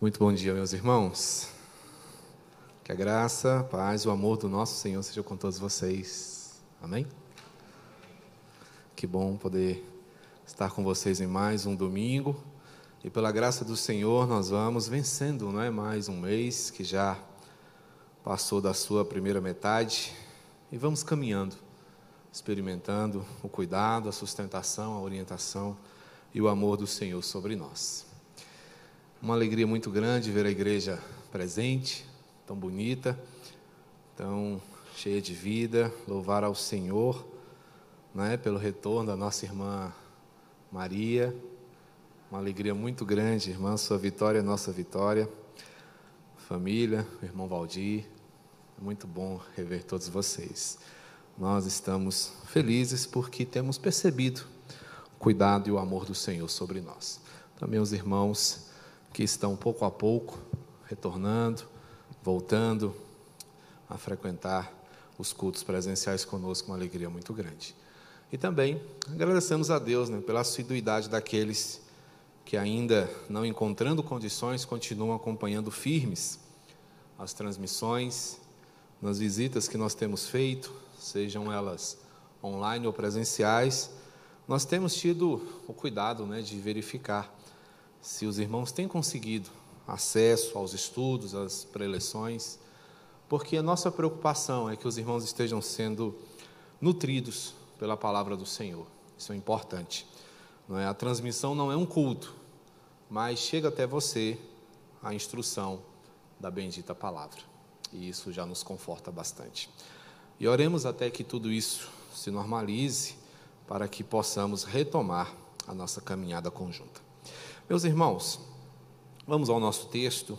Muito bom dia, meus irmãos. Que a graça, a paz, o amor do nosso Senhor seja com todos vocês. Amém? Que bom poder estar com vocês em mais um domingo. E pela graça do Senhor, nós vamos vencendo, não é? Mais um mês que já passou da sua primeira metade. E vamos caminhando, experimentando o cuidado, a sustentação, a orientação e o amor do Senhor sobre nós. Uma alegria muito grande ver a igreja presente, tão bonita, tão cheia de vida. Louvar ao Senhor né, pelo retorno da nossa irmã Maria. Uma alegria muito grande, irmã, sua vitória, nossa vitória. Família, irmão Valdir, é muito bom rever todos vocês. Nós estamos felizes porque temos percebido o cuidado e o amor do Senhor sobre nós. Também os irmãos que estão pouco a pouco retornando, voltando a frequentar os cultos presenciais conosco, uma alegria muito grande. E também agradecemos a Deus né, pela assiduidade daqueles que, ainda não encontrando condições, continuam acompanhando firmes as transmissões, nas visitas que nós temos feito, sejam elas online ou presenciais. Nós temos tido o cuidado né, de verificar se os irmãos têm conseguido acesso aos estudos, às preleções, porque a nossa preocupação é que os irmãos estejam sendo nutridos pela palavra do Senhor. Isso é importante. Não é? A transmissão não é um culto, mas chega até você a instrução da bendita palavra. E isso já nos conforta bastante. E oremos até que tudo isso se normalize para que possamos retomar a nossa caminhada conjunta. Meus irmãos, vamos ao nosso texto,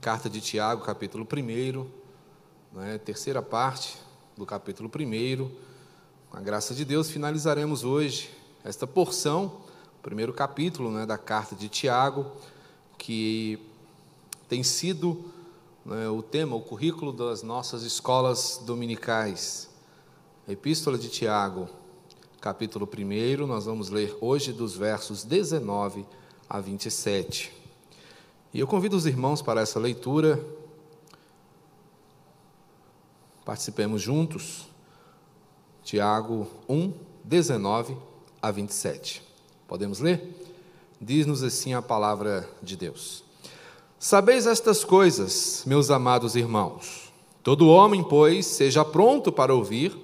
carta de Tiago, capítulo 1, né, terceira parte do capítulo 1. Com a graça de Deus, finalizaremos hoje esta porção, primeiro capítulo né, da carta de Tiago, que tem sido né, o tema, o currículo das nossas escolas dominicais. Epístola de Tiago, capítulo 1, nós vamos ler hoje dos versos 19 a 27. E eu convido os irmãos para essa leitura. Participemos juntos. Tiago 1, 19 a 27. Podemos ler? Diz-nos assim a palavra de Deus. Sabeis estas coisas, meus amados irmãos. Todo homem, pois, seja pronto para ouvir,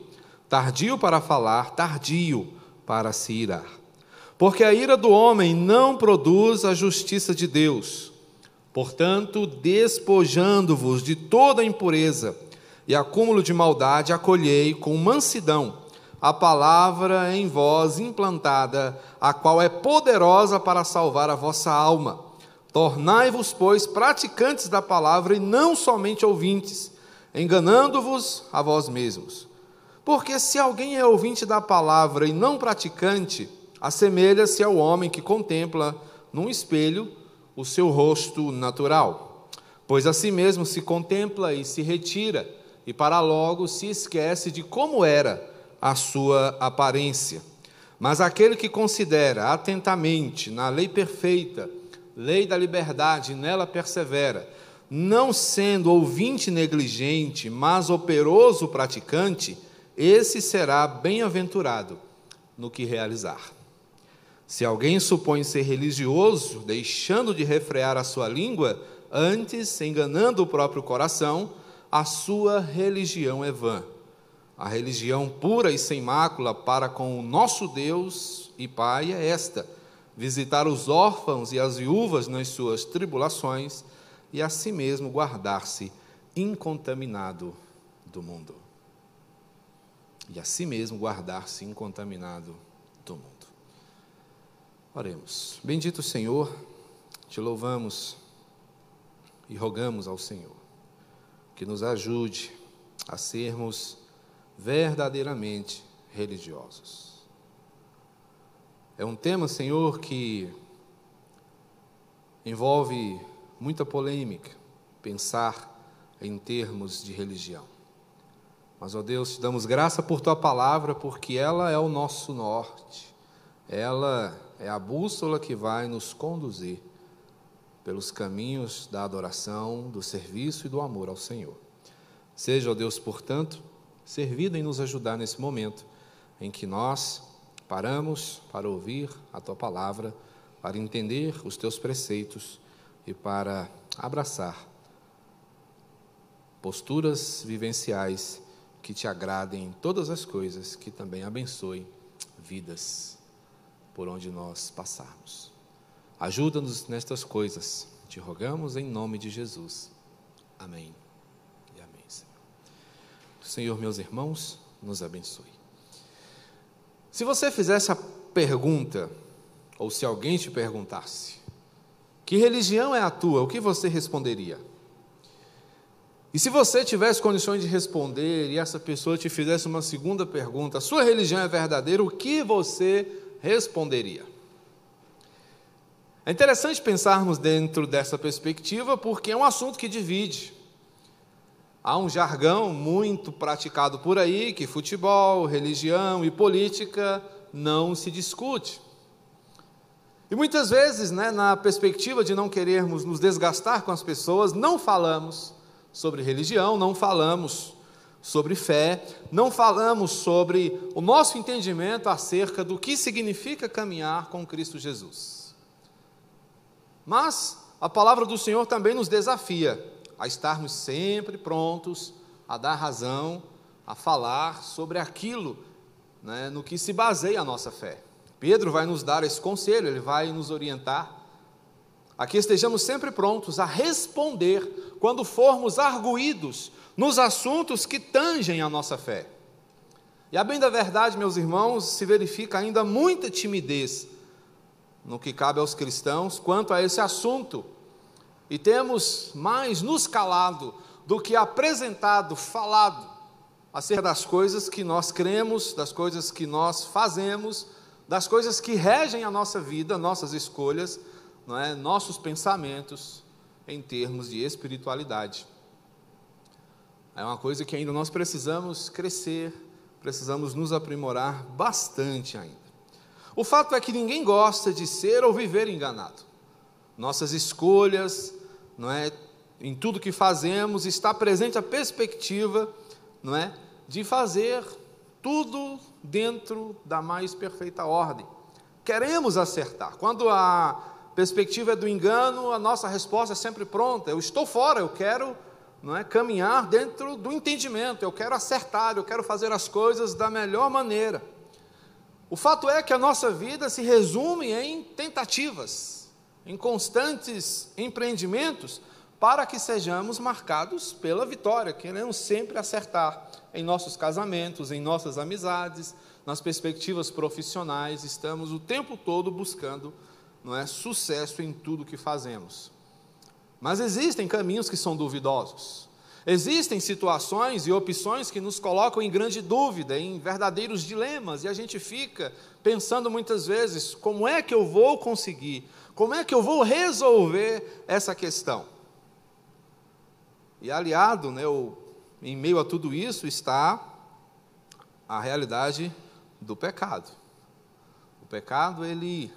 tardio para falar, tardio para se irar porque a ira do homem não produz a justiça de Deus. Portanto, despojando-vos de toda impureza e acúmulo de maldade, acolhei com mansidão a palavra em vós implantada, a qual é poderosa para salvar a vossa alma. Tornai-vos, pois, praticantes da palavra e não somente ouvintes, enganando-vos a vós mesmos. Porque se alguém é ouvinte da palavra e não praticante, assemelha-se ao homem que contempla num espelho o seu rosto natural, pois a si mesmo se contempla e se retira, e para logo se esquece de como era a sua aparência. Mas aquele que considera atentamente na lei perfeita, lei da liberdade, e nela persevera, não sendo ouvinte negligente, mas operoso praticante, esse será bem-aventurado no que realizar. Se alguém supõe ser religioso, deixando de refrear a sua língua, antes enganando o próprio coração, a sua religião é vã. A religião pura e sem mácula para com o nosso Deus e Pai é esta: visitar os órfãos e as viúvas nas suas tribulações e a si mesmo guardar-se incontaminado do mundo. E a si mesmo guardar-se incontaminado. Oremos. Bendito Senhor, te louvamos e rogamos ao Senhor que nos ajude a sermos verdadeiramente religiosos. É um tema, Senhor, que envolve muita polêmica, pensar em termos de religião. Mas, ó Deus, te damos graça por tua palavra, porque ela é o nosso norte, ela é a bússola que vai nos conduzir pelos caminhos da adoração, do serviço e do amor ao Senhor. Seja, ó Deus, portanto, servido em nos ajudar nesse momento em que nós paramos para ouvir a tua palavra, para entender os teus preceitos e para abraçar posturas vivenciais que te agradem em todas as coisas, que também abençoem vidas por onde nós passarmos. Ajuda-nos nestas coisas, te rogamos em nome de Jesus. Amém. E amém, Senhor. Senhor, meus irmãos, nos abençoe. Se você fizesse a pergunta, ou se alguém te perguntasse, que religião é a tua, o que você responderia? E se você tivesse condições de responder e essa pessoa te fizesse uma segunda pergunta, sua religião é verdadeira, o que você responderia? É interessante pensarmos dentro dessa perspectiva porque é um assunto que divide. Há um jargão muito praticado por aí que futebol, religião e política não se discute. E muitas vezes, né, na perspectiva de não querermos nos desgastar com as pessoas, não falamos sobre religião, não falamos sobre fé, não falamos sobre o nosso entendimento acerca do que significa caminhar com Cristo Jesus. Mas a palavra do Senhor também nos desafia a estarmos sempre prontos a dar razão, a falar sobre aquilo né, no que se baseia a nossa fé. Pedro vai nos dar esse conselho, ele vai nos orientar a que estejamos sempre prontos a responder quando formos arguídos nos assuntos que tangem a nossa fé. E a bem da verdade, meus irmãos, se verifica ainda muita timidez no que cabe aos cristãos quanto a esse assunto. E temos mais nos calado do que apresentado, falado acerca das coisas que nós cremos, das coisas que nós fazemos das coisas que regem a nossa vida, nossas escolhas, não é? nossos pensamentos em termos de espiritualidade. É uma coisa que ainda nós precisamos crescer, precisamos nos aprimorar bastante ainda. O fato é que ninguém gosta de ser ou viver enganado. Nossas escolhas, não é, em tudo que fazemos, está presente a perspectiva, não é, de fazer tudo dentro da mais perfeita ordem. Queremos acertar. Quando a perspectiva é do engano, a nossa resposta é sempre pronta. Eu estou fora, eu quero não é, caminhar dentro do entendimento, eu quero acertar, eu quero fazer as coisas da melhor maneira. O fato é que a nossa vida se resume em tentativas, em constantes empreendimentos para que sejamos marcados pela vitória, queremos sempre acertar em nossos casamentos, em nossas amizades, nas perspectivas profissionais, estamos o tempo todo buscando não é, sucesso em tudo que fazemos. Mas existem caminhos que são duvidosos. Existem situações e opções que nos colocam em grande dúvida, em verdadeiros dilemas, e a gente fica pensando muitas vezes: como é que eu vou conseguir? Como é que eu vou resolver essa questão? E aliado, né, o, em meio a tudo isso, está a realidade do pecado. O pecado, ele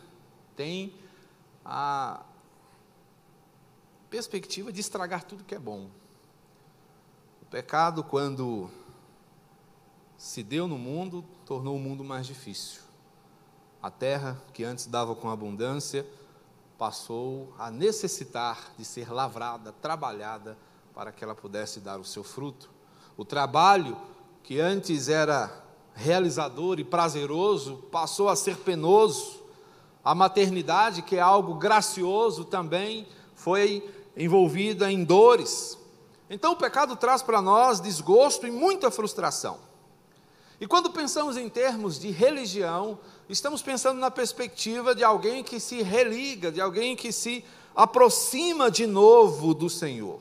tem a perspectiva de estragar tudo que é bom. O pecado, quando se deu no mundo, tornou o mundo mais difícil. A terra, que antes dava com abundância, passou a necessitar de ser lavrada, trabalhada, para que ela pudesse dar o seu fruto. O trabalho, que antes era realizador e prazeroso, passou a ser penoso. A maternidade, que é algo gracioso, também foi envolvida em dores. Então o pecado traz para nós desgosto e muita frustração. E quando pensamos em termos de religião, estamos pensando na perspectiva de alguém que se religa, de alguém que se aproxima de novo do Senhor.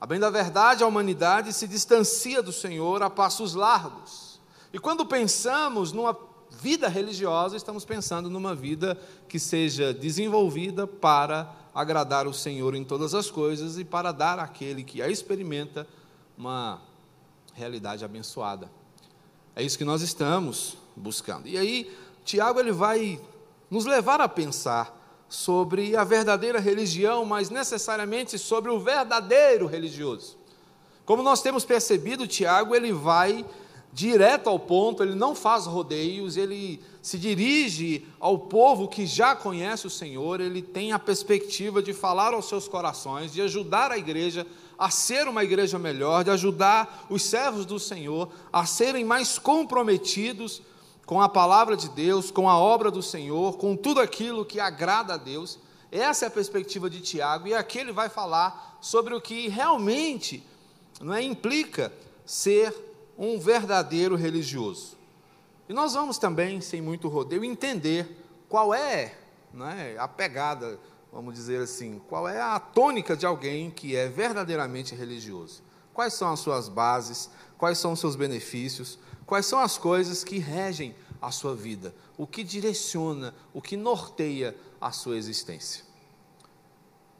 A bem da verdade, a humanidade se distancia do Senhor a passos largos. E quando pensamos numa vida religiosa, estamos pensando numa vida que seja desenvolvida para agradar o Senhor em todas as coisas e para dar àquele que a experimenta uma realidade abençoada. É isso que nós estamos buscando. E aí, Tiago ele vai nos levar a pensar sobre a verdadeira religião, mas necessariamente sobre o verdadeiro religioso. Como nós temos percebido, Tiago, ele vai direto ao ponto, ele não faz rodeios, ele se dirige ao povo que já conhece o Senhor, ele tem a perspectiva de falar aos seus corações, de ajudar a igreja a ser uma igreja melhor, de ajudar os servos do Senhor a serem mais comprometidos com a palavra de Deus, com a obra do Senhor, com tudo aquilo que agrada a Deus. Essa é a perspectiva de Tiago, e aqui ele vai falar sobre o que realmente não é, implica ser um verdadeiro religioso. E nós vamos também, sem muito rodeio, entender qual é, não é a pegada, vamos dizer assim, qual é a tônica de alguém que é verdadeiramente religioso. Quais são as suas bases, quais são os seus benefícios, Quais são as coisas que regem a sua vida? O que direciona, o que norteia a sua existência?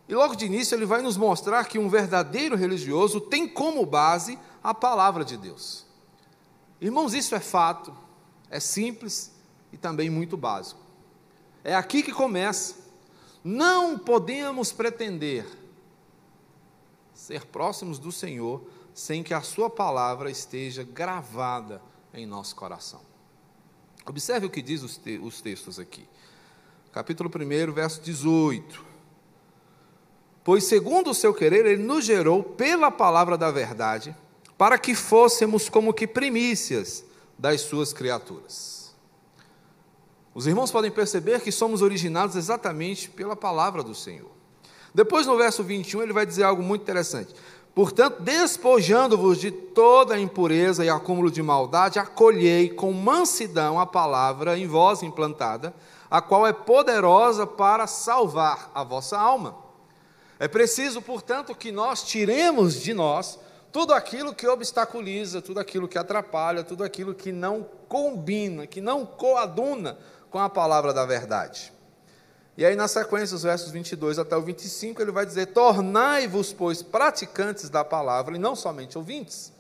E logo de início ele vai nos mostrar que um verdadeiro religioso tem como base a palavra de Deus. Irmãos, isso é fato, é simples e também muito básico. É aqui que começa. Não podemos pretender ser próximos do Senhor sem que a Sua palavra esteja gravada em nosso coração. Observe o que diz os, te os textos aqui. Capítulo 1, verso 18. Pois, segundo o seu querer, ele nos gerou pela palavra da verdade, para que fôssemos como que primícias das suas criaturas. Os irmãos podem perceber que somos originados exatamente pela palavra do Senhor. Depois, no verso 21, ele vai dizer algo muito interessante. Portanto, despojando-vos de toda impureza e acúmulo de maldade, acolhei com mansidão a palavra em vós implantada, a qual é poderosa para salvar a vossa alma. É preciso, portanto, que nós tiremos de nós tudo aquilo que obstaculiza, tudo aquilo que atrapalha, tudo aquilo que não combina, que não coaduna com a palavra da verdade. E aí, na sequência, os versos 22 até o 25, ele vai dizer: Tornai-vos, pois, praticantes da palavra, e não somente ouvintes,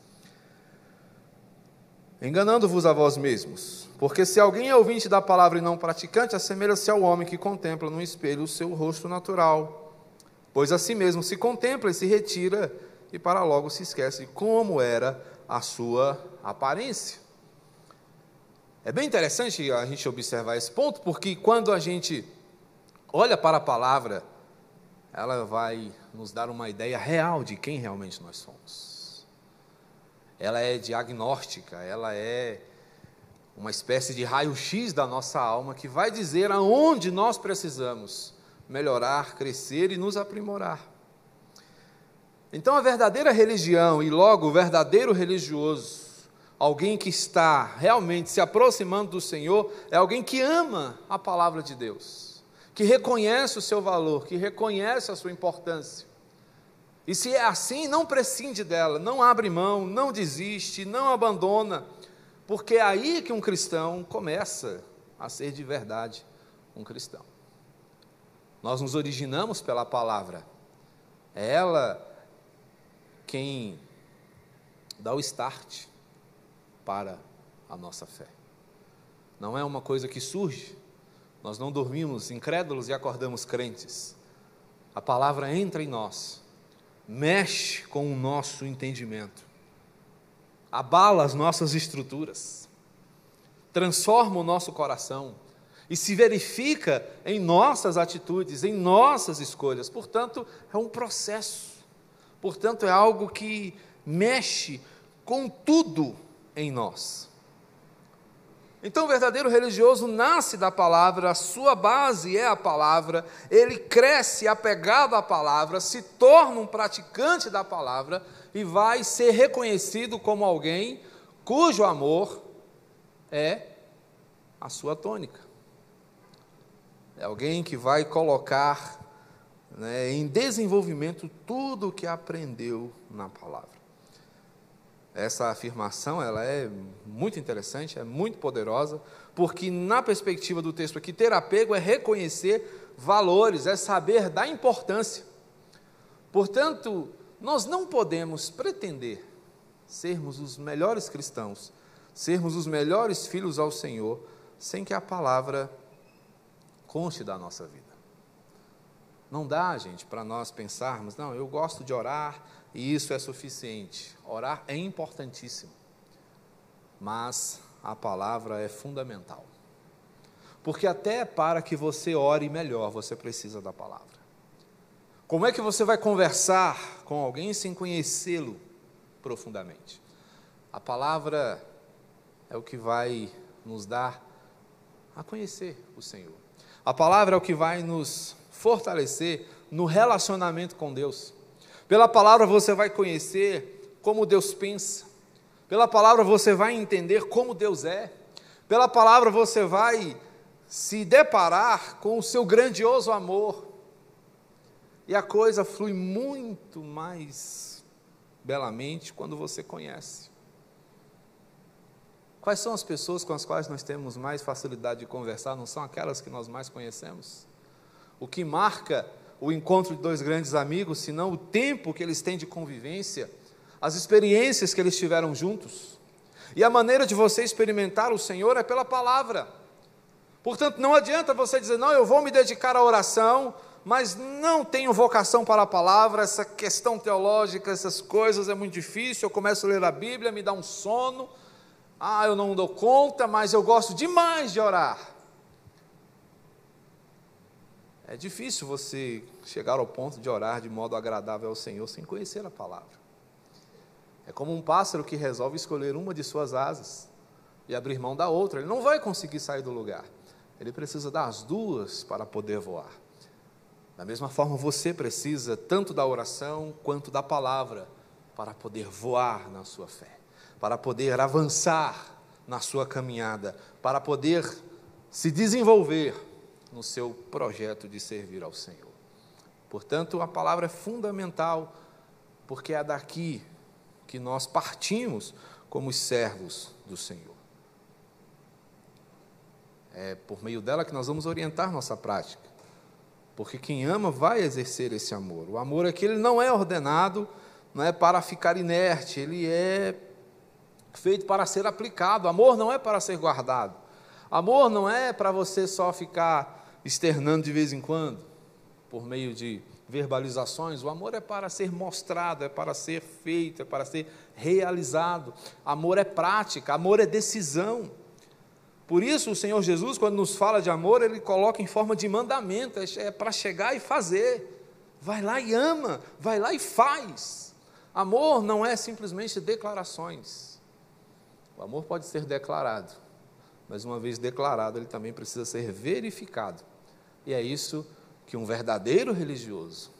enganando-vos a vós mesmos. Porque se alguém é ouvinte da palavra e não praticante, assemelha-se ao homem que contempla no espelho o seu rosto natural. Pois a si mesmo se contempla e se retira, e para logo se esquece como era a sua aparência. É bem interessante a gente observar esse ponto, porque quando a gente olha para a palavra, ela vai nos dar uma ideia real de quem realmente nós somos. Ela é diagnóstica, ela é uma espécie de raio-x da nossa alma que vai dizer aonde nós precisamos melhorar, crescer e nos aprimorar. Então, a verdadeira religião e logo o verdadeiro religioso, alguém que está realmente se aproximando do Senhor, é alguém que ama a palavra de Deus que reconhece o seu valor, que reconhece a sua importância. E se é assim, não prescinde dela, não abre mão, não desiste, não abandona, porque é aí que um cristão começa a ser de verdade um cristão. Nós nos originamos pela palavra, é ela quem dá o start para a nossa fé. Não é uma coisa que surge, nós não dormimos incrédulos e acordamos crentes. A palavra entra em nós, mexe com o nosso entendimento, abala as nossas estruturas, transforma o nosso coração e se verifica em nossas atitudes, em nossas escolhas. Portanto, é um processo. Portanto, é algo que mexe com tudo em nós. Então, o verdadeiro religioso nasce da palavra, a sua base é a palavra, ele cresce apegado à palavra, se torna um praticante da palavra e vai ser reconhecido como alguém cujo amor é a sua tônica. É alguém que vai colocar né, em desenvolvimento tudo o que aprendeu na palavra. Essa afirmação ela é muito interessante, é muito poderosa, porque na perspectiva do texto aqui, ter apego é reconhecer valores, é saber da importância. Portanto, nós não podemos pretender sermos os melhores cristãos, sermos os melhores filhos ao Senhor, sem que a palavra conste da nossa vida. Não dá, gente, para nós pensarmos, não, eu gosto de orar e isso é suficiente. Orar é importantíssimo, mas a palavra é fundamental. Porque até para que você ore melhor, você precisa da palavra. Como é que você vai conversar com alguém sem conhecê-lo profundamente? A palavra é o que vai nos dar a conhecer o Senhor. A palavra é o que vai nos fortalecer no relacionamento com Deus. Pela palavra você vai conhecer como Deus pensa. Pela palavra você vai entender como Deus é. Pela palavra você vai se deparar com o seu grandioso amor. E a coisa flui muito mais belamente quando você conhece. Quais são as pessoas com as quais nós temos mais facilidade de conversar? Não são aquelas que nós mais conhecemos? O que marca o encontro de dois grandes amigos, senão o tempo que eles têm de convivência, as experiências que eles tiveram juntos. E a maneira de você experimentar o Senhor é pela palavra. Portanto, não adianta você dizer, não, eu vou me dedicar à oração, mas não tenho vocação para a palavra, essa questão teológica, essas coisas é muito difícil, eu começo a ler a Bíblia, me dá um sono, ah, eu não dou conta, mas eu gosto demais de orar. É difícil você chegar ao ponto de orar de modo agradável ao Senhor sem conhecer a palavra. É como um pássaro que resolve escolher uma de suas asas e abrir mão da outra. Ele não vai conseguir sair do lugar. Ele precisa das duas para poder voar. Da mesma forma, você precisa tanto da oração quanto da palavra para poder voar na sua fé, para poder avançar na sua caminhada, para poder se desenvolver no seu projeto de servir ao Senhor. Portanto, a palavra é fundamental, porque é daqui que nós partimos como os servos do Senhor. É por meio dela que nós vamos orientar nossa prática. Porque quem ama vai exercer esse amor. O amor aqui ele não é ordenado, não é para ficar inerte, ele é feito para ser aplicado. Amor não é para ser guardado. Amor não é para você só ficar externando de vez em quando, por meio de verbalizações. O amor é para ser mostrado, é para ser feito, é para ser realizado. Amor é prática, amor é decisão. Por isso, o Senhor Jesus, quando nos fala de amor, ele coloca em forma de mandamento, é, é para chegar e fazer. Vai lá e ama, vai lá e faz. Amor não é simplesmente declarações. O amor pode ser declarado, mas uma vez declarado, ele também precisa ser verificado. E é isso que um verdadeiro religioso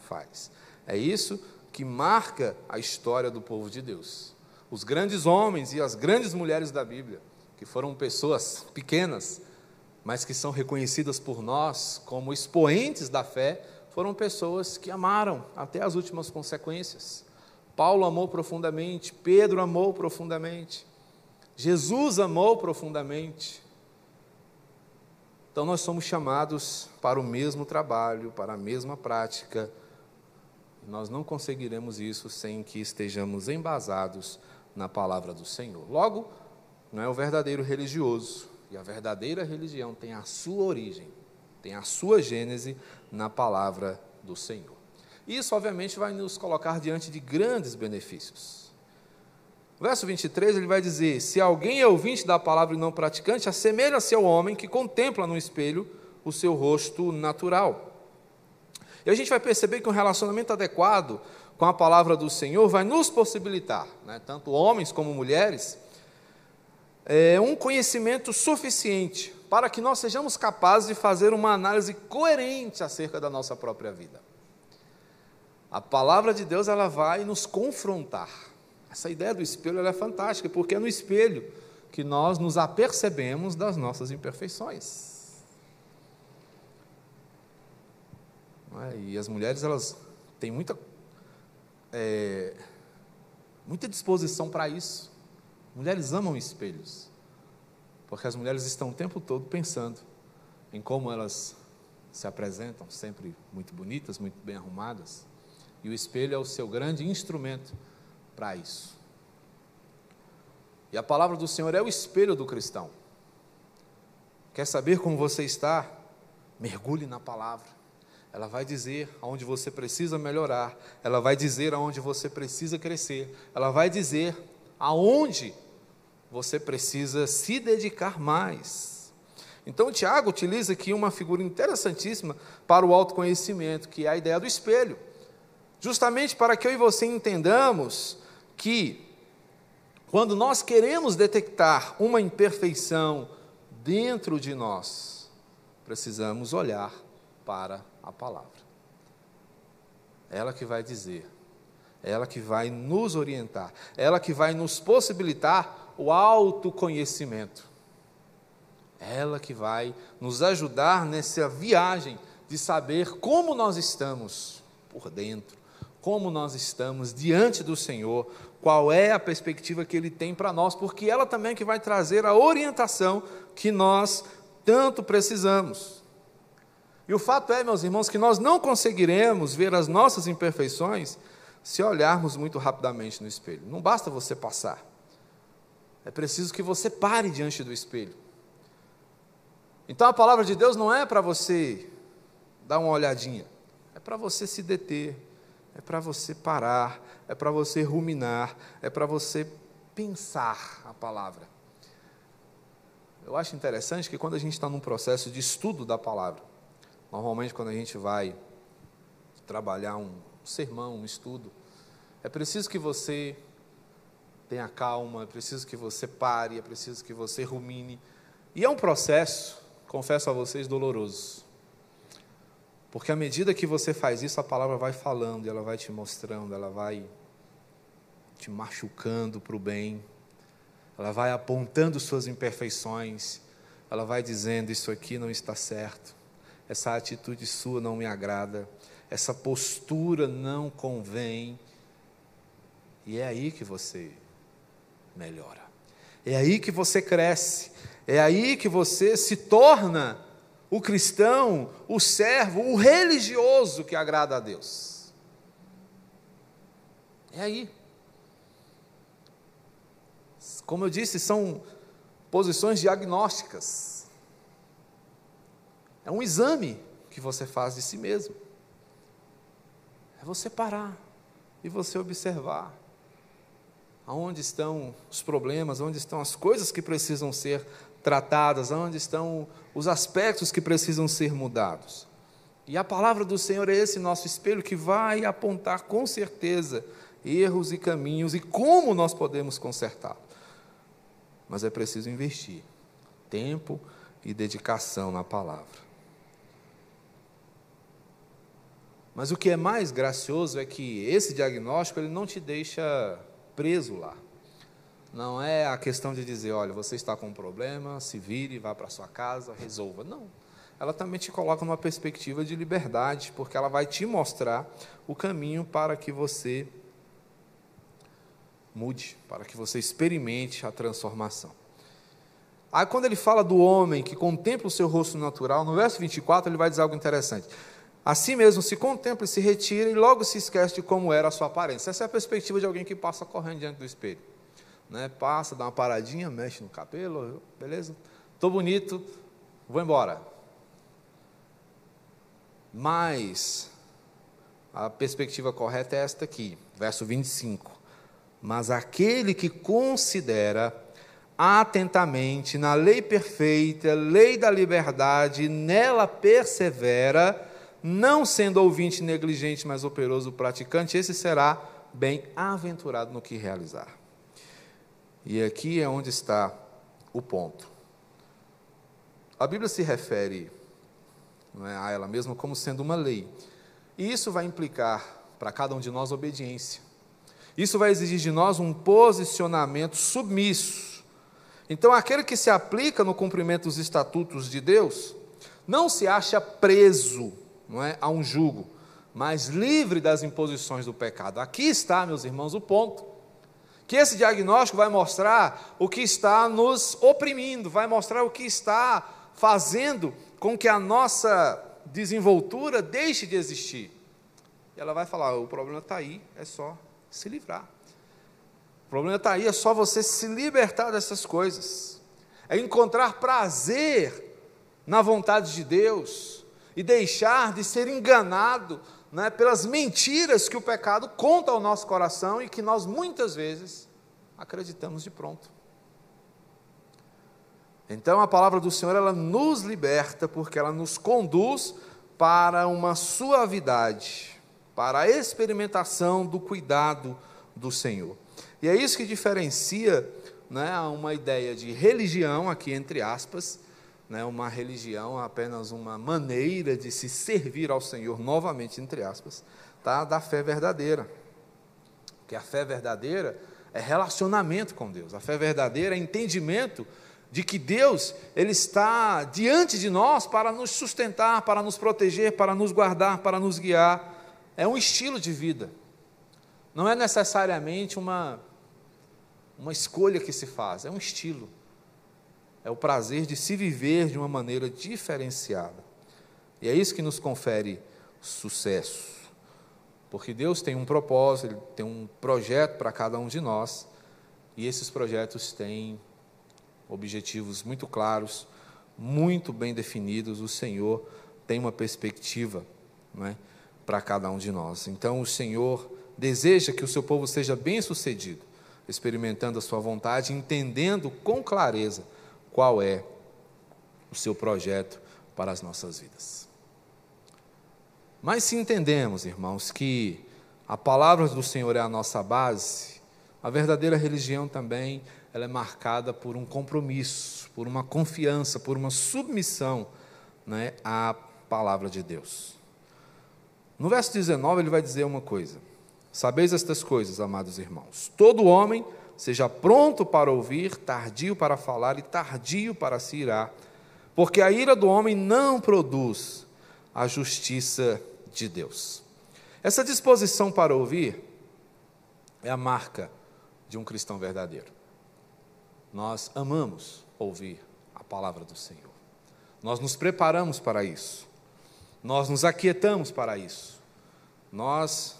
faz. É isso que marca a história do povo de Deus. Os grandes homens e as grandes mulheres da Bíblia, que foram pessoas pequenas, mas que são reconhecidas por nós como expoentes da fé, foram pessoas que amaram até as últimas consequências. Paulo amou profundamente, Pedro amou profundamente, Jesus amou profundamente, então, nós somos chamados para o mesmo trabalho, para a mesma prática. Nós não conseguiremos isso sem que estejamos embasados na palavra do Senhor. Logo, não é o verdadeiro religioso. E a verdadeira religião tem a sua origem, tem a sua gênese na palavra do Senhor. Isso, obviamente, vai nos colocar diante de grandes benefícios. Verso 23, ele vai dizer: Se alguém é ouvinte da palavra e não praticante, assemelha-se ao homem que contempla no espelho o seu rosto natural. E a gente vai perceber que um relacionamento adequado com a palavra do Senhor vai nos possibilitar, né, tanto homens como mulheres, é, um conhecimento suficiente para que nós sejamos capazes de fazer uma análise coerente acerca da nossa própria vida. A palavra de Deus ela vai nos confrontar essa ideia do espelho é fantástica, porque é no espelho que nós nos apercebemos das nossas imperfeições. É? E as mulheres, elas têm muita, é, muita disposição para isso. Mulheres amam espelhos, porque as mulheres estão o tempo todo pensando em como elas se apresentam, sempre muito bonitas, muito bem arrumadas. E o espelho é o seu grande instrumento para isso. E a palavra do Senhor é o espelho do cristão. Quer saber como você está? Mergulhe na palavra. ela vai dizer aonde você precisa melhorar, ela vai dizer aonde você precisa crescer, ela vai dizer aonde você precisa se dedicar mais. Então, Tiago utiliza aqui uma figura interessantíssima para o autoconhecimento, que é a ideia do espelho. Justamente para que eu e você entendamos que, quando nós queremos detectar uma imperfeição dentro de nós, precisamos olhar para a palavra. Ela que vai dizer, ela que vai nos orientar, ela que vai nos possibilitar o autoconhecimento. Ela que vai nos ajudar nessa viagem de saber como nós estamos por dentro, como nós estamos diante do Senhor, qual é a perspectiva que Ele tem para nós, porque ela também é que vai trazer a orientação que nós tanto precisamos. E o fato é, meus irmãos, que nós não conseguiremos ver as nossas imperfeições se olharmos muito rapidamente no espelho. Não basta você passar. É preciso que você pare diante do espelho. Então a palavra de Deus não é para você dar uma olhadinha, é para você se deter, é para você parar, é para você ruminar, é para você pensar a palavra. Eu acho interessante que quando a gente está num processo de estudo da palavra, normalmente quando a gente vai trabalhar um sermão, um estudo, é preciso que você tenha calma, é preciso que você pare, é preciso que você rumine. E é um processo, confesso a vocês, doloroso. Porque à medida que você faz isso, a palavra vai falando, ela vai te mostrando, ela vai te machucando para o bem, ela vai apontando suas imperfeições, ela vai dizendo: Isso aqui não está certo, essa atitude sua não me agrada, essa postura não convém. E é aí que você melhora. É aí que você cresce. É aí que você se torna o cristão, o servo, o religioso que agrada a Deus. É aí. Como eu disse, são posições diagnósticas. É um exame que você faz de si mesmo. É você parar e você observar aonde estão os problemas, onde estão as coisas que precisam ser tratadas, onde estão os aspectos que precisam ser mudados. E a palavra do Senhor é esse nosso espelho que vai apontar com certeza erros e caminhos e como nós podemos consertá Mas é preciso investir tempo e dedicação na palavra. Mas o que é mais gracioso é que esse diagnóstico ele não te deixa preso lá. Não é a questão de dizer, olha, você está com um problema, se vire, vá para sua casa, resolva. Não. Ela também te coloca numa perspectiva de liberdade, porque ela vai te mostrar o caminho para que você mude, para que você experimente a transformação. Aí, quando ele fala do homem que contempla o seu rosto natural, no verso 24, ele vai dizer algo interessante. Assim mesmo se contempla e se retira e logo se esquece de como era a sua aparência. Essa é a perspectiva de alguém que passa correndo diante do espelho. Né? Passa, dá uma paradinha, mexe no cabelo, beleza? Estou bonito, vou embora. Mas a perspectiva correta é esta aqui, verso 25. Mas aquele que considera atentamente na lei perfeita, lei da liberdade, nela persevera, não sendo ouvinte negligente, mas operoso praticante, esse será bem-aventurado no que realizar. E aqui é onde está o ponto. A Bíblia se refere é, a ela mesma como sendo uma lei. E isso vai implicar para cada um de nós obediência. Isso vai exigir de nós um posicionamento submisso. Então, aquele que se aplica no cumprimento dos estatutos de Deus, não se acha preso não é, a um jugo, mas livre das imposições do pecado. Aqui está, meus irmãos, o ponto. Que esse diagnóstico vai mostrar o que está nos oprimindo, vai mostrar o que está fazendo com que a nossa desenvoltura deixe de existir. E ela vai falar: o problema está aí, é só se livrar. O problema está aí, é só você se libertar dessas coisas. É encontrar prazer na vontade de Deus, e deixar de ser enganado né, pelas mentiras que o pecado conta ao nosso coração e que nós muitas vezes acreditamos de pronto. Então a palavra do Senhor ela nos liberta porque ela nos conduz para uma suavidade, para a experimentação do cuidado do Senhor. E é isso que diferencia né, uma ideia de religião, aqui entre aspas, né, uma religião, apenas uma maneira de se servir ao Senhor, novamente, entre aspas, tá, da fé verdadeira. Que a fé verdadeira é relacionamento com Deus, a fé verdadeira é entendimento de que Deus ele está diante de nós para nos sustentar, para nos proteger, para nos guardar, para nos guiar. É um estilo de vida. Não é necessariamente uma uma escolha que se faz, é um estilo. É o prazer de se viver de uma maneira diferenciada. E é isso que nos confere sucesso. Porque Deus tem um propósito, Ele tem um projeto para cada um de nós, e esses projetos têm objetivos muito claros, muito bem definidos. O Senhor tem uma perspectiva não é, para cada um de nós. Então, o Senhor deseja que o seu povo seja bem sucedido, experimentando a sua vontade, entendendo com clareza qual é o seu projeto para as nossas vidas. Mas se entendemos, irmãos, que a palavra do Senhor é a nossa base, a verdadeira religião também ela é marcada por um compromisso, por uma confiança, por uma submissão né, à palavra de Deus. No verso 19, ele vai dizer uma coisa: Sabeis estas coisas, amados irmãos. Todo homem seja pronto para ouvir, tardio para falar e tardio para se irar, porque a ira do homem não produz a justiça de Deus. Essa disposição para ouvir é a marca de um cristão verdadeiro. Nós amamos ouvir a palavra do Senhor. Nós nos preparamos para isso. Nós nos aquietamos para isso. Nós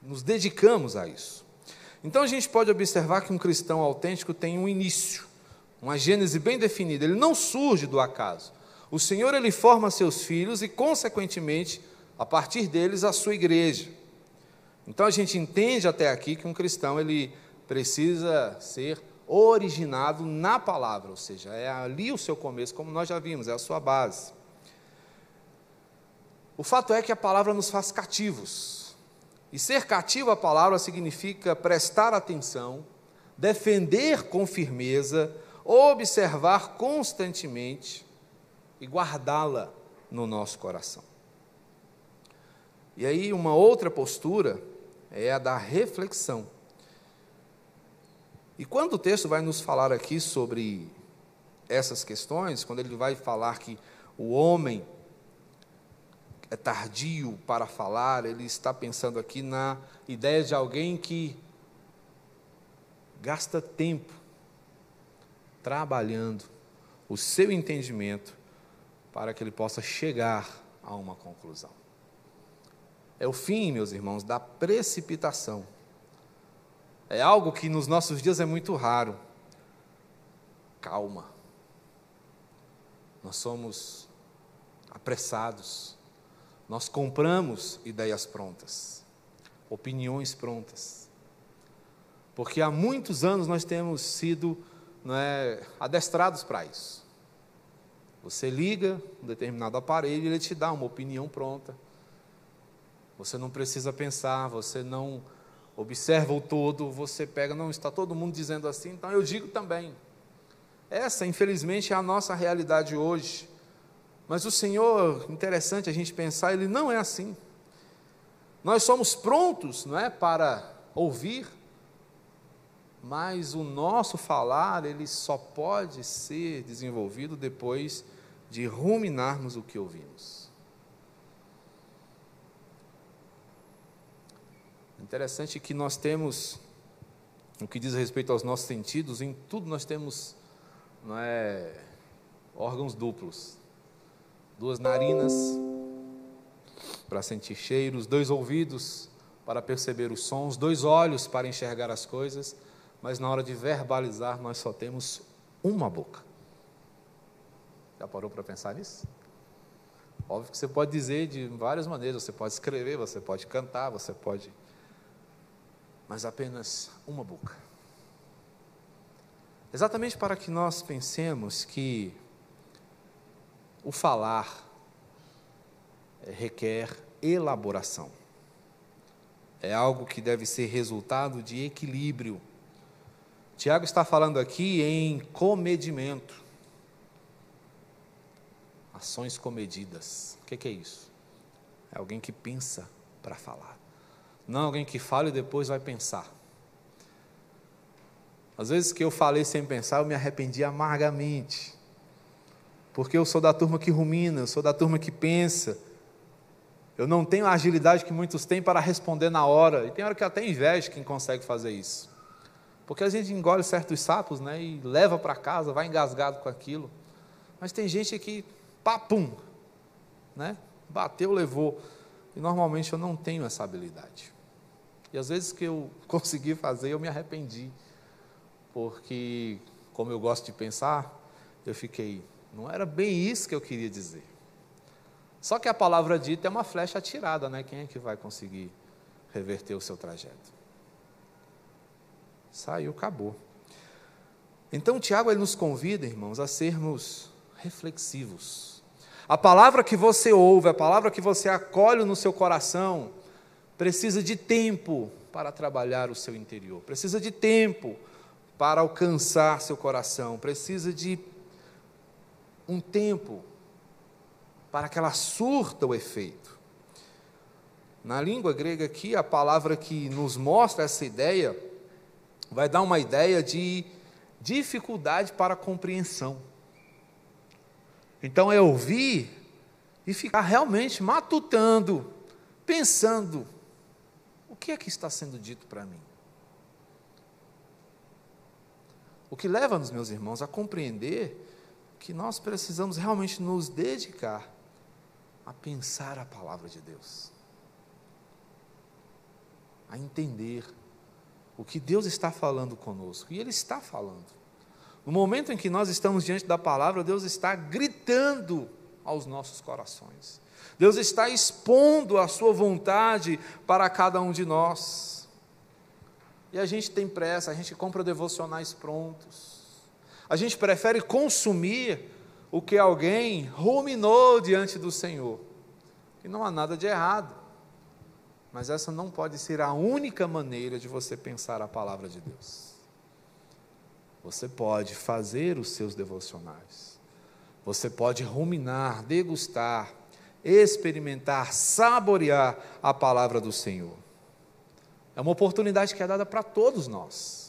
nos dedicamos a isso. Então a gente pode observar que um cristão autêntico tem um início, uma gênese bem definida. Ele não surge do acaso. O Senhor ele forma seus filhos e consequentemente, a partir deles a sua igreja. Então a gente entende até aqui que um cristão ele precisa ser originado na palavra, ou seja, é ali o seu começo, como nós já vimos, é a sua base. O fato é que a palavra nos faz cativos. E ser cativo à palavra significa prestar atenção, defender com firmeza, observar constantemente e guardá-la no nosso coração. E aí, uma outra postura é a da reflexão. E quando o texto vai nos falar aqui sobre essas questões, quando ele vai falar que o homem é tardio para falar, ele está pensando aqui na ideia de alguém que gasta tempo trabalhando o seu entendimento para que ele possa chegar a uma conclusão. É o fim, meus irmãos, da precipitação. É algo que nos nossos dias é muito raro. Calma. Nós somos apressados. Nós compramos ideias prontas, opiniões prontas. Porque há muitos anos nós temos sido é, adestrados para isso. Você liga um determinado aparelho e ele te dá uma opinião pronta. Você não precisa pensar, você não observa o todo, você pega, não, está todo mundo dizendo assim, então eu digo também. Essa, infelizmente, é a nossa realidade hoje. Mas o Senhor, interessante a gente pensar, ele não é assim. Nós somos prontos, não é, para ouvir, mas o nosso falar, ele só pode ser desenvolvido depois de ruminarmos o que ouvimos. Interessante que nós temos, no que diz respeito aos nossos sentidos, em tudo nós temos não é, órgãos duplos. Duas narinas para sentir cheiros, dois ouvidos para perceber os sons, dois olhos para enxergar as coisas, mas na hora de verbalizar nós só temos uma boca. Já parou para pensar nisso? Óbvio que você pode dizer de várias maneiras, você pode escrever, você pode cantar, você pode. Mas apenas uma boca. Exatamente para que nós pensemos que o falar requer elaboração. É algo que deve ser resultado de equilíbrio. Tiago está falando aqui em comedimento. Ações comedidas. O que é isso? É alguém que pensa para falar. Não alguém que fala e depois vai pensar. Às vezes que eu falei sem pensar, eu me arrependi amargamente. Porque eu sou da turma que rumina, eu sou da turma que pensa. Eu não tenho a agilidade que muitos têm para responder na hora. E tem hora que até invejo quem consegue fazer isso. Porque a gente engole certos sapos né, e leva para casa, vai engasgado com aquilo. Mas tem gente que, papum, né, bateu, levou. E normalmente eu não tenho essa habilidade. E às vezes que eu consegui fazer, eu me arrependi. Porque, como eu gosto de pensar, eu fiquei, não era bem isso que eu queria dizer. Só que a palavra dita é uma flecha atirada, né? Quem é que vai conseguir reverter o seu trajeto? Saiu, acabou. Então, Tiago ele nos convida, irmãos, a sermos reflexivos. A palavra que você ouve, a palavra que você acolhe no seu coração, precisa de tempo para trabalhar o seu interior, precisa de tempo para alcançar seu coração, precisa de um tempo para que ela surta o efeito. Na língua grega aqui, a palavra que nos mostra essa ideia vai dar uma ideia de dificuldade para compreensão. Então é ouvir e ficar realmente matutando, pensando: o que é que está sendo dito para mim? O que leva-nos, meus irmãos, a compreender que nós precisamos realmente nos dedicar a pensar a palavra de Deus, a entender o que Deus está falando conosco, e Ele está falando. No momento em que nós estamos diante da palavra, Deus está gritando aos nossos corações. Deus está expondo a sua vontade para cada um de nós. E a gente tem pressa, a gente compra devocionais prontos. A gente prefere consumir o que alguém ruminou diante do Senhor. E não há nada de errado. Mas essa não pode ser a única maneira de você pensar a palavra de Deus. Você pode fazer os seus devocionais. Você pode ruminar, degustar, experimentar, saborear a palavra do Senhor. É uma oportunidade que é dada para todos nós.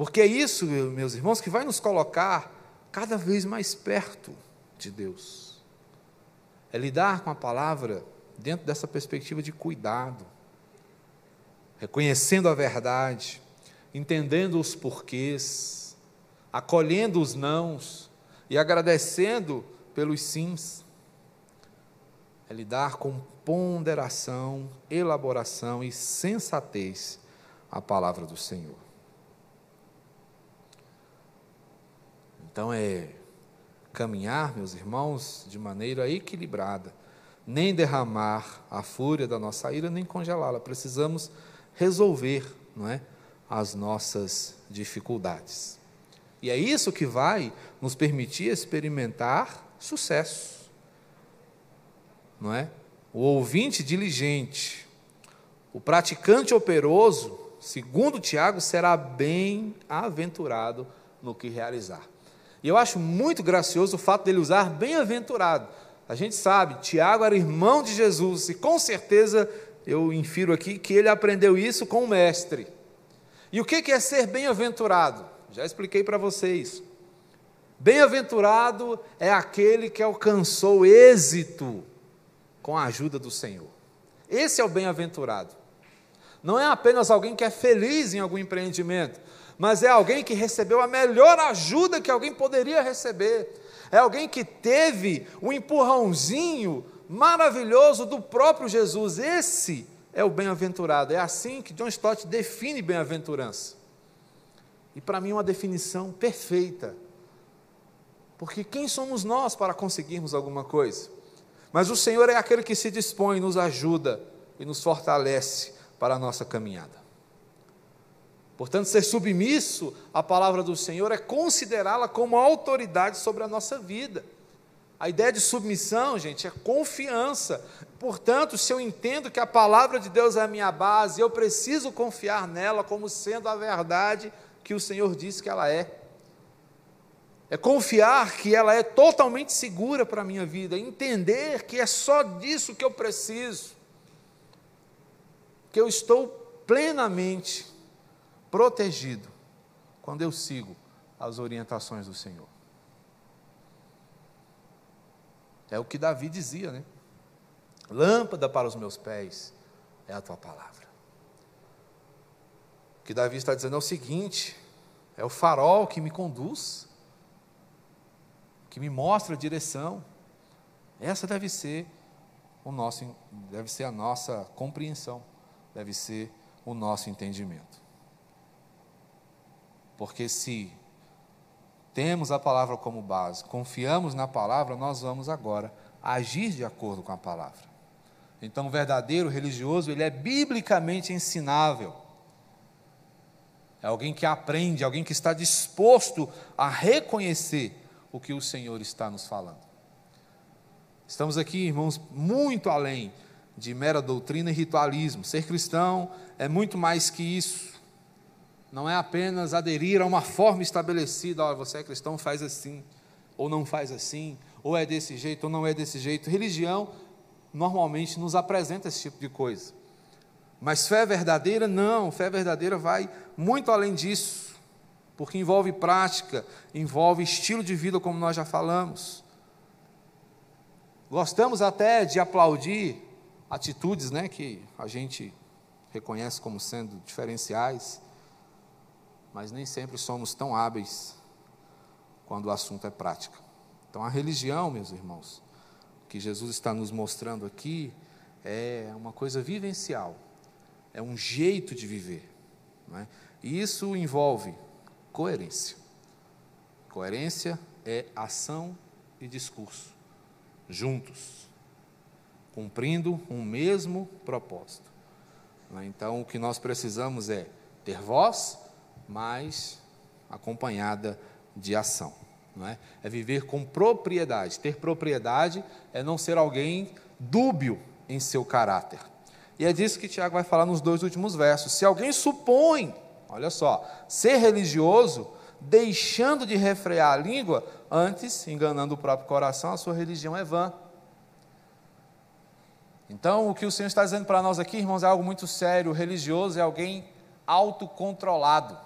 Porque é isso, meus irmãos, que vai nos colocar cada vez mais perto de Deus. É lidar com a palavra dentro dessa perspectiva de cuidado, reconhecendo a verdade, entendendo os porquês, acolhendo os nãos e agradecendo pelos sims. É lidar com ponderação, elaboração e sensatez a palavra do Senhor. Então é caminhar, meus irmãos, de maneira equilibrada, nem derramar a fúria da nossa ira, nem congelá-la. Precisamos resolver, não é, as nossas dificuldades. E é isso que vai nos permitir experimentar sucesso. Não é? O ouvinte diligente, o praticante operoso, segundo Tiago, será bem-aventurado no que realizar. E eu acho muito gracioso o fato dele usar bem-aventurado. A gente sabe, Tiago era irmão de Jesus, e com certeza eu infiro aqui que ele aprendeu isso com o mestre. E o que é ser bem-aventurado? Já expliquei para vocês. Bem-aventurado é aquele que alcançou êxito com a ajuda do Senhor. Esse é o bem-aventurado. Não é apenas alguém que é feliz em algum empreendimento, mas é alguém que recebeu a melhor ajuda que alguém poderia receber. É alguém que teve um empurrãozinho maravilhoso do próprio Jesus. Esse é o bem-aventurado. É assim que John Stott define bem-aventurança. E para mim, uma definição perfeita. Porque quem somos nós para conseguirmos alguma coisa? Mas o Senhor é aquele que se dispõe, nos ajuda e nos fortalece para a nossa caminhada. Portanto, ser submisso à palavra do Senhor é considerá-la como autoridade sobre a nossa vida. A ideia de submissão, gente, é confiança. Portanto, se eu entendo que a palavra de Deus é a minha base, eu preciso confiar nela como sendo a verdade que o Senhor disse que ela é. É confiar que ela é totalmente segura para a minha vida, entender que é só disso que eu preciso, que eu estou plenamente protegido quando eu sigo as orientações do Senhor. É o que Davi dizia, né? Lâmpada para os meus pés é a tua palavra. O que Davi está dizendo é o seguinte: é o farol que me conduz que me mostra a direção. Essa deve ser o nosso, deve ser a nossa compreensão, deve ser o nosso entendimento. Porque se temos a palavra como base, confiamos na palavra, nós vamos agora agir de acordo com a palavra. Então, o verdadeiro religioso, ele é biblicamente ensinável. É alguém que aprende, alguém que está disposto a reconhecer o que o Senhor está nos falando. Estamos aqui, irmãos, muito além de mera doutrina e ritualismo. Ser cristão é muito mais que isso. Não é apenas aderir a uma forma estabelecida, olha, você é cristão, faz assim, ou não faz assim, ou é desse jeito, ou não é desse jeito. Religião normalmente nos apresenta esse tipo de coisa. Mas fé verdadeira, não, fé verdadeira vai muito além disso porque envolve prática, envolve estilo de vida, como nós já falamos. Gostamos até de aplaudir atitudes né, que a gente reconhece como sendo diferenciais, mas nem sempre somos tão hábeis quando o assunto é prática. Então, a religião, meus irmãos, que Jesus está nos mostrando aqui, é uma coisa vivencial, é um jeito de viver. É? E isso envolve coerência. Coerência é ação e discurso, juntos, cumprindo um mesmo propósito. Né? Então, o que nós precisamos é ter voz, mas acompanhada de ação. Não é? é viver com propriedade. Ter propriedade é não ser alguém dúbio em seu caráter. E é disso que Tiago vai falar nos dois últimos versos. Se alguém supõe Olha só, ser religioso, deixando de refrear a língua, antes, enganando o próprio coração, a sua religião é vã. Então, o que o Senhor está dizendo para nós aqui, irmãos, é algo muito sério. O religioso é alguém autocontrolado.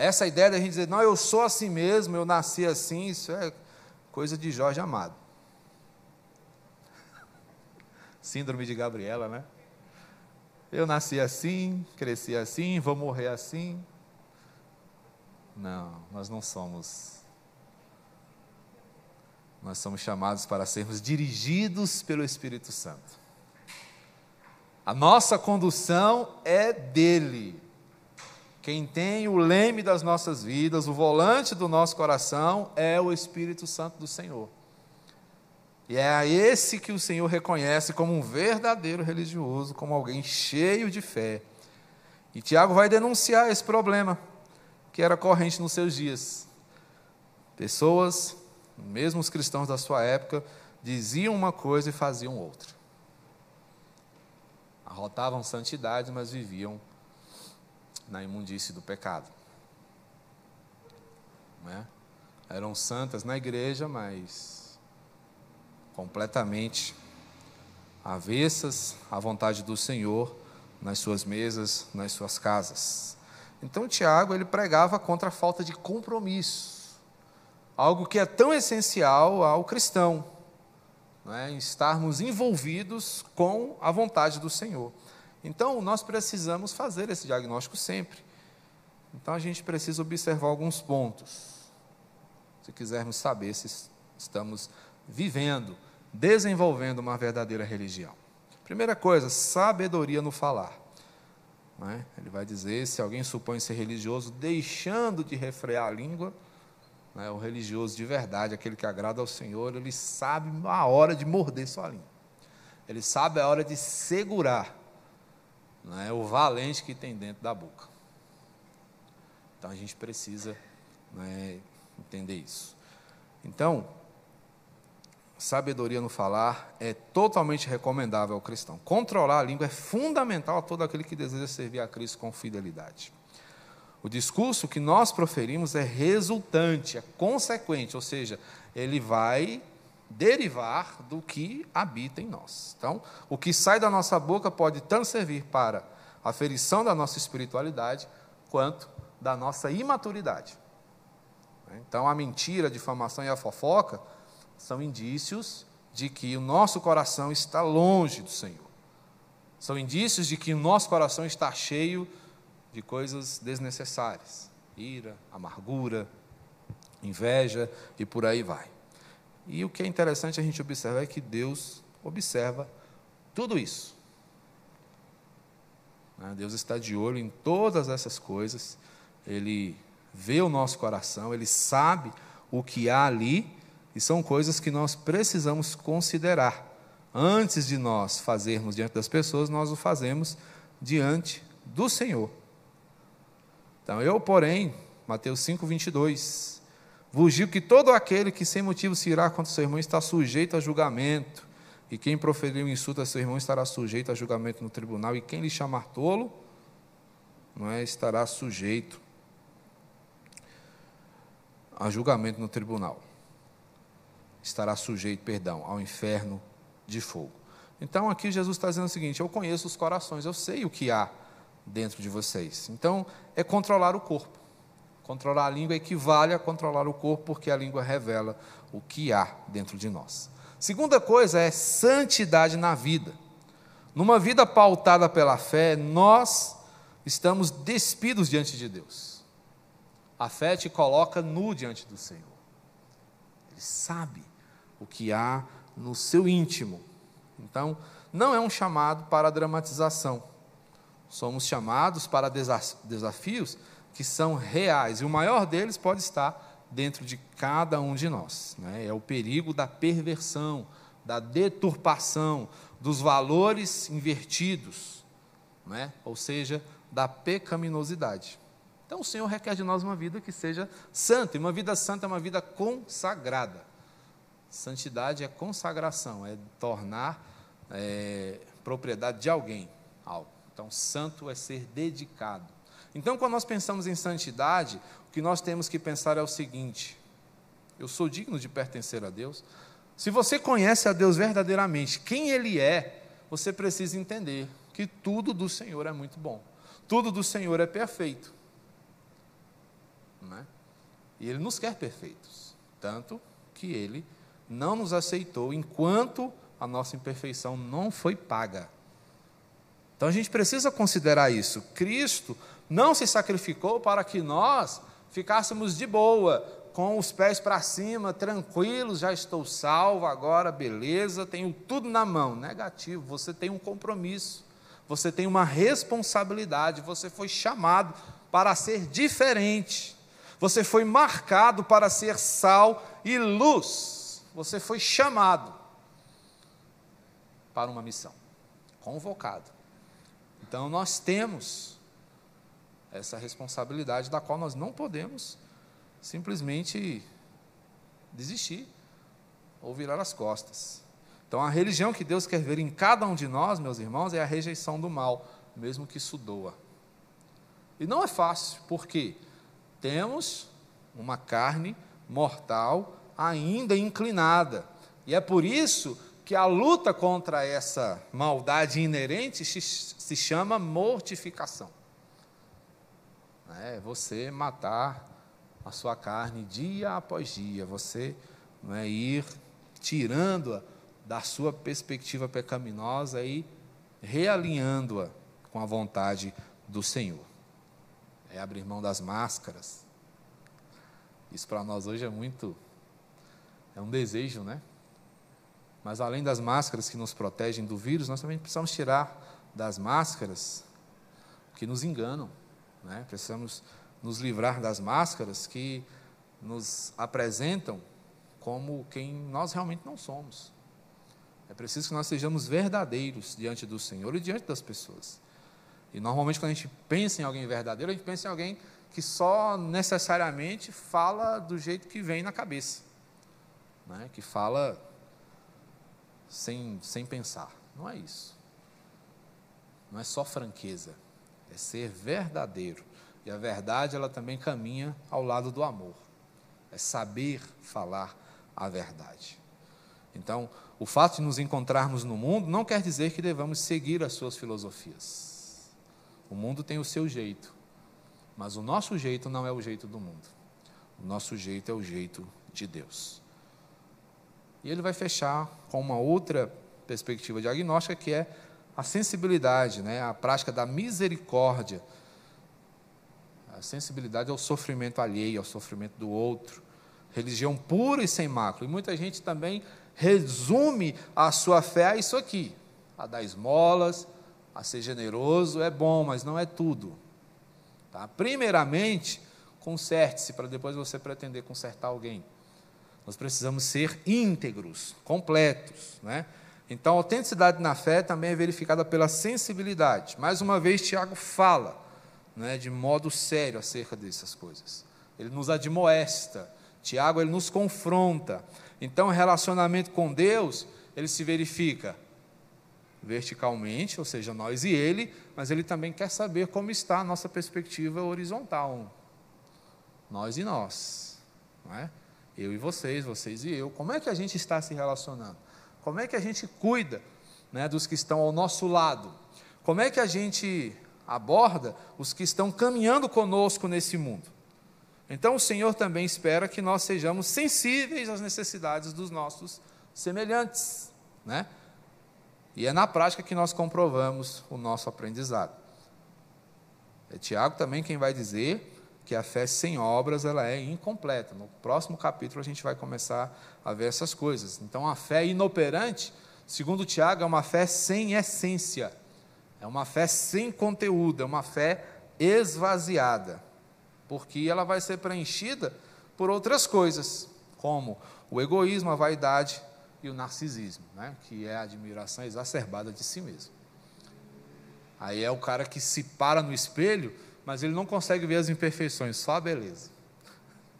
Essa ideia da gente dizer, não, eu sou assim mesmo, eu nasci assim, isso é coisa de Jorge Amado. Síndrome de Gabriela, né? Eu nasci assim, cresci assim, vou morrer assim. Não, nós não somos. Nós somos chamados para sermos dirigidos pelo Espírito Santo. A nossa condução é dele. Quem tem o leme das nossas vidas, o volante do nosso coração, é o Espírito Santo do Senhor. E é a esse que o Senhor reconhece como um verdadeiro religioso, como alguém cheio de fé. E Tiago vai denunciar esse problema que era corrente nos seus dias. Pessoas, mesmo os cristãos da sua época, diziam uma coisa e faziam outra. Arrotavam santidade, mas viviam na imundície do pecado. É? Eram santas na igreja, mas completamente avessas à vontade do Senhor nas suas mesas, nas suas casas. Então Tiago ele pregava contra a falta de compromisso, algo que é tão essencial ao cristão, não é? estarmos envolvidos com a vontade do Senhor. Então nós precisamos fazer esse diagnóstico sempre. Então a gente precisa observar alguns pontos, se quisermos saber se estamos vivendo desenvolvendo uma verdadeira religião. Primeira coisa, sabedoria no falar. É? Ele vai dizer: se alguém supõe ser religioso, deixando de refrear a língua, Né? O religioso de verdade, aquele que agrada ao Senhor, ele sabe a hora de morder sua língua. Ele sabe a hora de segurar né, o valente que tem dentro da boca. Então a gente precisa né, entender isso. Então, sabedoria no falar é totalmente recomendável ao cristão. Controlar a língua é fundamental a todo aquele que deseja servir a Cristo com fidelidade. O discurso que nós proferimos é resultante, é consequente, ou seja, ele vai derivar do que habita em nós. Então, o que sai da nossa boca pode tanto servir para a ferição da nossa espiritualidade, quanto da nossa imaturidade. Então, a mentira, a difamação e a fofoca são indícios de que o nosso coração está longe do Senhor. São indícios de que o nosso coração está cheio de coisas desnecessárias ira, amargura, inveja e por aí vai. E o que é interessante a gente observar é que Deus observa tudo isso. Né, Deus está de olho em todas essas coisas, Ele vê o nosso coração, Ele sabe o que há ali, e são coisas que nós precisamos considerar. Antes de nós fazermos diante das pessoas, nós o fazemos diante do Senhor. Então, eu, porém, Mateus 5, 22, digo que todo aquele que sem motivo se irá contra seu irmão está sujeito a julgamento, e quem proferir um insulto a seu irmão estará sujeito a julgamento no tribunal, e quem lhe chamar tolo, não é, estará sujeito a julgamento no tribunal. Estará sujeito, perdão, ao inferno de fogo. Então aqui Jesus está dizendo o seguinte: eu conheço os corações, eu sei o que há dentro de vocês. Então, é controlar o corpo. Controlar a língua equivale a controlar o corpo, porque a língua revela o que há dentro de nós. Segunda coisa é santidade na vida. Numa vida pautada pela fé, nós estamos despidos diante de Deus. A fé te coloca nu diante do Senhor. Ele sabe o que há no seu íntimo. Então, não é um chamado para dramatização. Somos chamados para desafios que são reais, e o maior deles pode estar dentro de cada um de nós. Né? É o perigo da perversão, da deturpação, dos valores invertidos, né? ou seja, da pecaminosidade. Então, o Senhor requer de nós uma vida que seja santa, e uma vida santa é uma vida consagrada. Santidade é consagração, é tornar é, propriedade de alguém algo. Então, santo é ser dedicado. Então, quando nós pensamos em santidade, o que nós temos que pensar é o seguinte: eu sou digno de pertencer a Deus. Se você conhece a Deus verdadeiramente, quem Ele é, você precisa entender que tudo do Senhor é muito bom, tudo do Senhor é perfeito. É? E Ele nos quer perfeitos, tanto que Ele não nos aceitou enquanto a nossa imperfeição não foi paga. Então a gente precisa considerar isso. Cristo não se sacrificou para que nós ficássemos de boa, com os pés para cima, tranquilos, já estou salvo, agora beleza, tenho tudo na mão. Negativo, você tem um compromisso, você tem uma responsabilidade, você foi chamado para ser diferente, você foi marcado para ser sal e luz, você foi chamado para uma missão, convocado. Então nós temos essa responsabilidade da qual nós não podemos simplesmente desistir ou virar as costas. Então a religião que Deus quer ver em cada um de nós, meus irmãos, é a rejeição do mal, mesmo que isso doa. E não é fácil, porque temos uma carne mortal ainda inclinada. E é por isso que a luta contra essa maldade inerente se chama mortificação. É você matar a sua carne dia após dia, você não é, ir tirando-a da sua perspectiva pecaminosa e realinhando-a com a vontade do Senhor. É abrir mão das máscaras. Isso para nós hoje é muito. É um desejo, né? Mas além das máscaras que nos protegem do vírus, nós também precisamos tirar das máscaras que nos enganam. Né? Precisamos nos livrar das máscaras que nos apresentam como quem nós realmente não somos. É preciso que nós sejamos verdadeiros diante do Senhor e diante das pessoas. E normalmente, quando a gente pensa em alguém verdadeiro, a gente pensa em alguém que só necessariamente fala do jeito que vem na cabeça, né? que fala sem, sem pensar. Não é isso. Não é só franqueza, é ser verdadeiro. E a verdade, ela também caminha ao lado do amor. É saber falar a verdade. Então, o fato de nos encontrarmos no mundo não quer dizer que devamos seguir as suas filosofias. O mundo tem o seu jeito, mas o nosso jeito não é o jeito do mundo. O nosso jeito é o jeito de Deus. E ele vai fechar com uma outra perspectiva diagnóstica que é a sensibilidade, né? a prática da misericórdia. A sensibilidade ao sofrimento alheio, ao sofrimento do outro. Religião pura e sem mácula. E muita gente também resume a sua fé a isso aqui: a dar esmolas, a ser generoso, é bom, mas não é tudo. Tá? Primeiramente, conserte-se para depois você pretender consertar alguém. Nós precisamos ser íntegros, completos. Né? Então, a autenticidade na fé também é verificada pela sensibilidade. Mais uma vez, Tiago fala né, de modo sério acerca dessas coisas. Ele nos admoesta. Tiago ele nos confronta. Então, o relacionamento com Deus, ele se verifica verticalmente, ou seja, nós e ele, mas ele também quer saber como está a nossa perspectiva horizontal. Nós e nós. Não é? Eu e vocês, vocês e eu. Como é que a gente está se relacionando? Como é que a gente cuida né, dos que estão ao nosso lado? Como é que a gente aborda os que estão caminhando conosco nesse mundo? Então o Senhor também espera que nós sejamos sensíveis às necessidades dos nossos semelhantes, né? E é na prática que nós comprovamos o nosso aprendizado. É Tiago também quem vai dizer que a fé sem obras ela é incompleta. No próximo capítulo a gente vai começar a ver essas coisas. Então a fé inoperante, segundo Tiago, é uma fé sem essência. É uma fé sem conteúdo, é uma fé esvaziada porque ela vai ser preenchida por outras coisas, como o egoísmo, a vaidade e o narcisismo, né? que é a admiração exacerbada de si mesmo. Aí é o cara que se para no espelho, mas ele não consegue ver as imperfeições, só a beleza.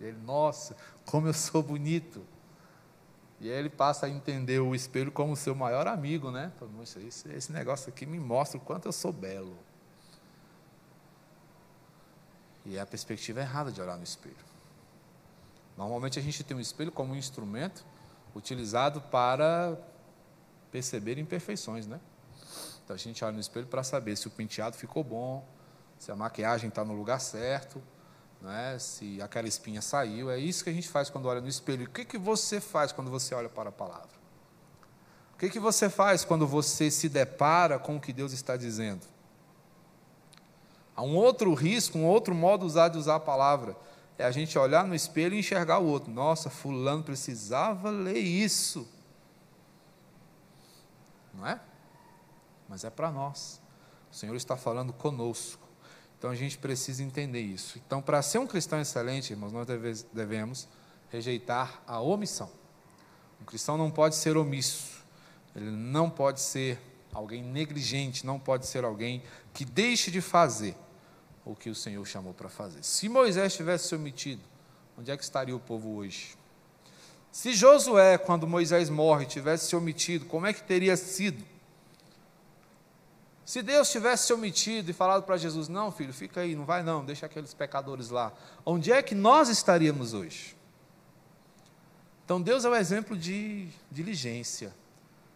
Ele, nossa, como eu sou bonito. E aí ele passa a entender o espelho como seu maior amigo, né? Esse, negócio aqui me mostra o quanto eu sou belo. E é a perspectiva errada de olhar no espelho. Normalmente a gente tem um espelho como um instrumento utilizado para perceber imperfeições, né? Então a gente olha no espelho para saber se o penteado ficou bom, se a maquiagem está no lugar certo, né? se aquela espinha saiu. É isso que a gente faz quando olha no espelho. O que, que você faz quando você olha para a palavra? O que, que você faz quando você se depara com o que Deus está dizendo? Há um outro risco, um outro modo usado de usar a palavra. É a gente olhar no espelho e enxergar o outro. Nossa, fulano precisava ler isso. Não é? Mas é para nós. O Senhor está falando conosco. Então a gente precisa entender isso. Então, para ser um cristão excelente, irmãos, nós devemos rejeitar a omissão. Um cristão não pode ser omisso. Ele não pode ser alguém negligente, não pode ser alguém que deixe de fazer o que o Senhor chamou para fazer. Se Moisés tivesse se omitido, onde é que estaria o povo hoje? Se Josué, quando Moisés morre, tivesse se omitido, como é que teria sido? Se Deus tivesse se omitido e falado para Jesus: Não, filho, fica aí, não vai não, deixa aqueles pecadores lá. Onde é que nós estaríamos hoje? Então, Deus é o um exemplo de diligência.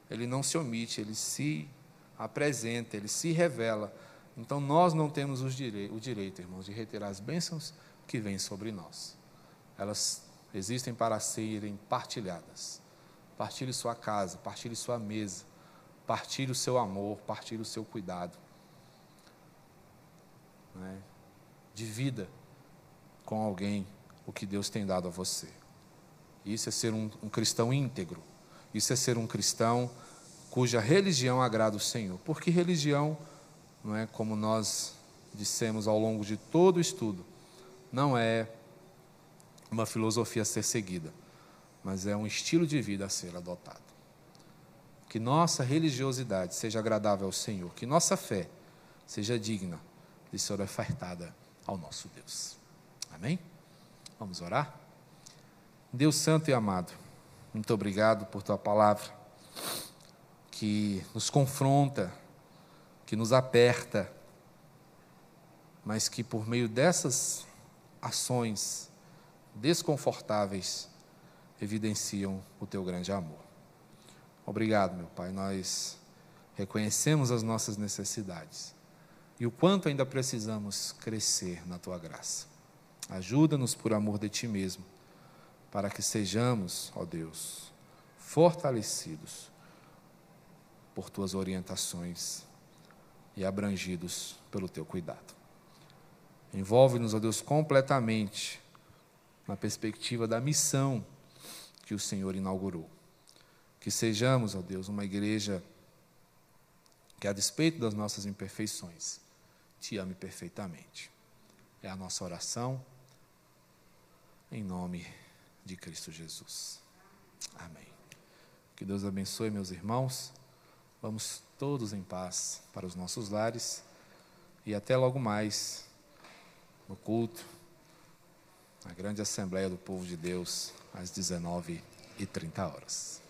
Ele não se omite, ele se apresenta, ele se revela então nós não temos o direito, irmãos, de reter as bênçãos que vêm sobre nós. Elas existem para serem partilhadas. Partilhe sua casa, partilhe sua mesa, partilhe o seu amor, partilhe o seu cuidado. Né? Divida com alguém o que Deus tem dado a você. Isso é ser um, um cristão íntegro. Isso é ser um cristão cuja religião agrada o Senhor. Porque religião não é como nós dissemos ao longo de todo o estudo, não é uma filosofia a ser seguida, mas é um estilo de vida a ser adotado. Que nossa religiosidade seja agradável ao Senhor, que nossa fé seja digna de ser ofertada ao nosso Deus. Amém? Vamos orar? Deus Santo e amado, muito obrigado por tua palavra, que nos confronta, que nos aperta, mas que por meio dessas ações desconfortáveis evidenciam o teu grande amor. Obrigado, meu Pai. Nós reconhecemos as nossas necessidades e o quanto ainda precisamos crescer na tua graça. Ajuda-nos por amor de ti mesmo, para que sejamos, ó Deus, fortalecidos por tuas orientações e abrangidos pelo teu cuidado. Envolve-nos, ó Deus, completamente na perspectiva da missão que o Senhor inaugurou. Que sejamos, ó Deus, uma igreja que, a despeito das nossas imperfeições, te ame perfeitamente. É a nossa oração, em nome de Cristo Jesus. Amém. Que Deus abençoe, meus irmãos. Vamos todos em paz para os nossos lares e até logo mais no culto, na grande Assembleia do Povo de Deus, às 19h30 horas.